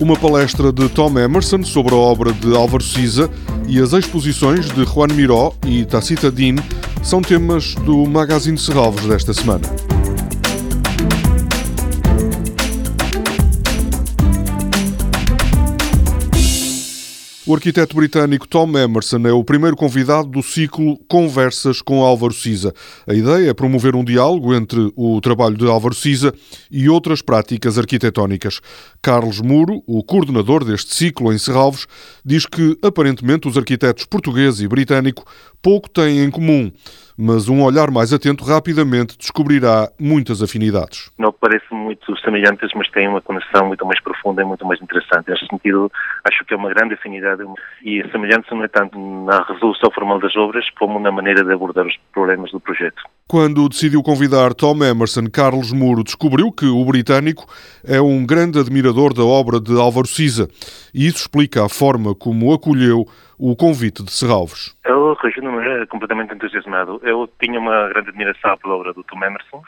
uma palestra de Tom Emerson sobre a obra de Álvaro Siza e as exposições de Juan Miró e Tacita Din são temas do Magazine Serralvos desta semana. O arquiteto britânico Tom Emerson é o primeiro convidado do ciclo Conversas com Álvaro Siza. A ideia é promover um diálogo entre o trabalho de Álvaro Siza e outras práticas arquitetónicas. Carlos Muro, o coordenador deste ciclo em Serralves, diz que aparentemente os arquitetos português e britânico pouco têm em comum mas um olhar mais atento rapidamente descobrirá muitas afinidades. Não parecem muito semelhantes, mas têm uma conexão muito mais profunda e muito mais interessante. Neste sentido, acho que é uma grande afinidade e a semelhança não é tanto na resolução formal das obras como na maneira de abordar os problemas do projeto. Quando decidiu convidar Tom Emerson, Carlos Muro descobriu que o britânico é um grande admirador da obra de Álvaro Siza e isso explica a forma como acolheu o convite de Serralves. Eu reagiu de completamente entusiasmado. Eu tinha uma grande admiração pela obra do Tom Emerson.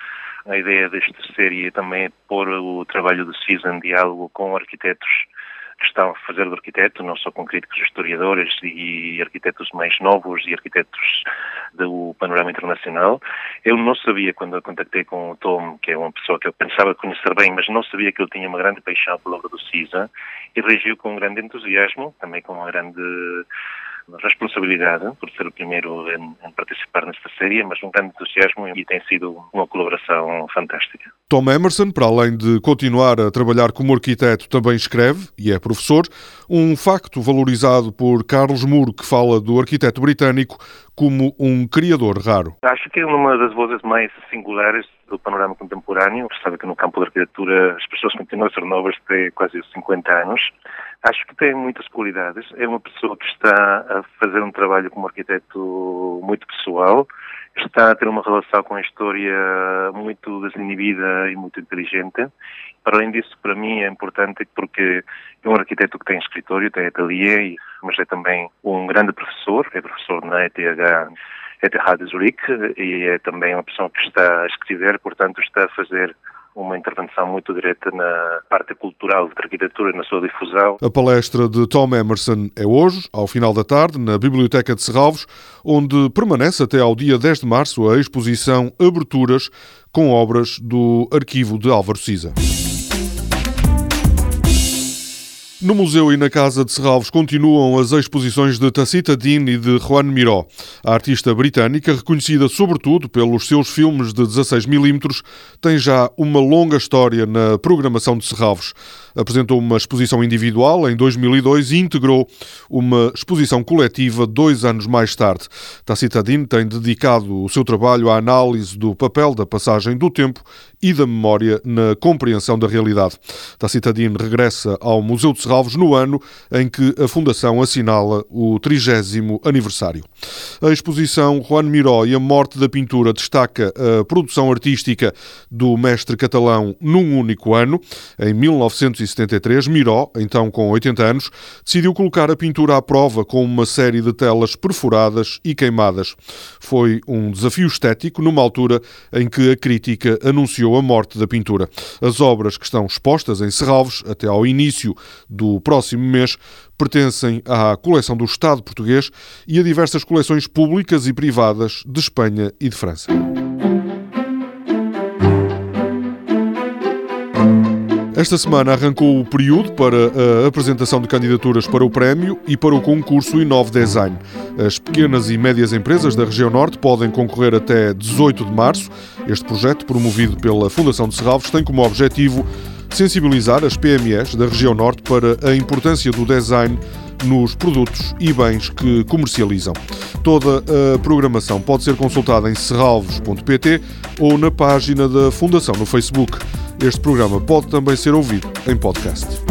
A ideia desta série também é pôr o trabalho do Siza em diálogo com arquitetos que estão a fazer do arquiteto, não só com críticos historiadores e arquitetos mais novos e arquitetos do panorama internacional. Eu não sabia, quando eu contactei com o Tom, que é uma pessoa que eu pensava conhecer bem, mas não sabia que ele tinha uma grande paixão pela obra do Cisa, e reagiu com um grande entusiasmo, também com uma grande responsabilidade por ser o primeiro em, em, participar nesta série, mas um grande entusiasmo e tem sido uma colaboração fantástica. Tom Emerson, para além de continuar a trabalhar como arquiteto, também escreve e é professor. Um facto valorizado por Carlos Muro, que fala do arquiteto britânico como um criador raro. Acho que é uma das vozes mais singulares do panorama contemporâneo. Sabe que no campo da arquitetura as pessoas continuam a ser novas de quase 50 anos. Acho que tem muitas qualidades. É uma pessoa que está a fazer um trabalho como arquiteto muito pessoal, está a ter uma relação com a história muito desinibida e muito inteligente. Para além disso, para mim é importante porque é um arquiteto que tem escritório, tem ateliê, mas é também um grande professor, é professor na ETH ETH de Zurique e é também uma pessoa que está a escrever, portanto está a fazer uma intervenção muito direta na parte cultural da arquitetura e na sua difusão. A palestra de Tom Emerson é hoje, ao final da tarde, na Biblioteca de Serralvos, onde permanece até ao dia 10 de março a exposição Aberturas com obras do arquivo de Álvaro Siza. No museu e na Casa de Serralves continuam as exposições de Tacita Dean e de Juan Miró. A artista britânica, reconhecida sobretudo pelos seus filmes de 16mm, tem já uma longa história na programação de Serralves. Apresentou uma exposição individual em 2002 e integrou uma exposição coletiva dois anos mais tarde. Tacita Dean tem dedicado o seu trabalho à análise do papel da passagem do tempo e da memória na compreensão da realidade. Tacita Dean regressa ao Museu de Serralves Serralves no ano em que a Fundação assinala o 30 aniversário. A exposição Juan Miró e a Morte da Pintura destaca a produção artística do mestre catalão num único ano. Em 1973, Miró, então com 80 anos, decidiu colocar a pintura à prova com uma série de telas perfuradas e queimadas. Foi um desafio estético numa altura em que a crítica anunciou a morte da pintura. As obras que estão expostas em Serralves até ao início do próximo mês pertencem à coleção do Estado português e a diversas coleções públicas e privadas de Espanha e de França. Esta semana arrancou o período para a apresentação de candidaturas para o prémio e para o concurso Inove Design. As pequenas e médias empresas da região norte podem concorrer até 18 de março. Este projeto, promovido pela Fundação de Serralves, tem como objetivo sensibilizar as PMEs da região norte para a importância do design nos produtos e bens que comercializam. Toda a programação pode ser consultada em serralvos.pt ou na página da Fundação no Facebook. Este programa pode também ser ouvido em podcast.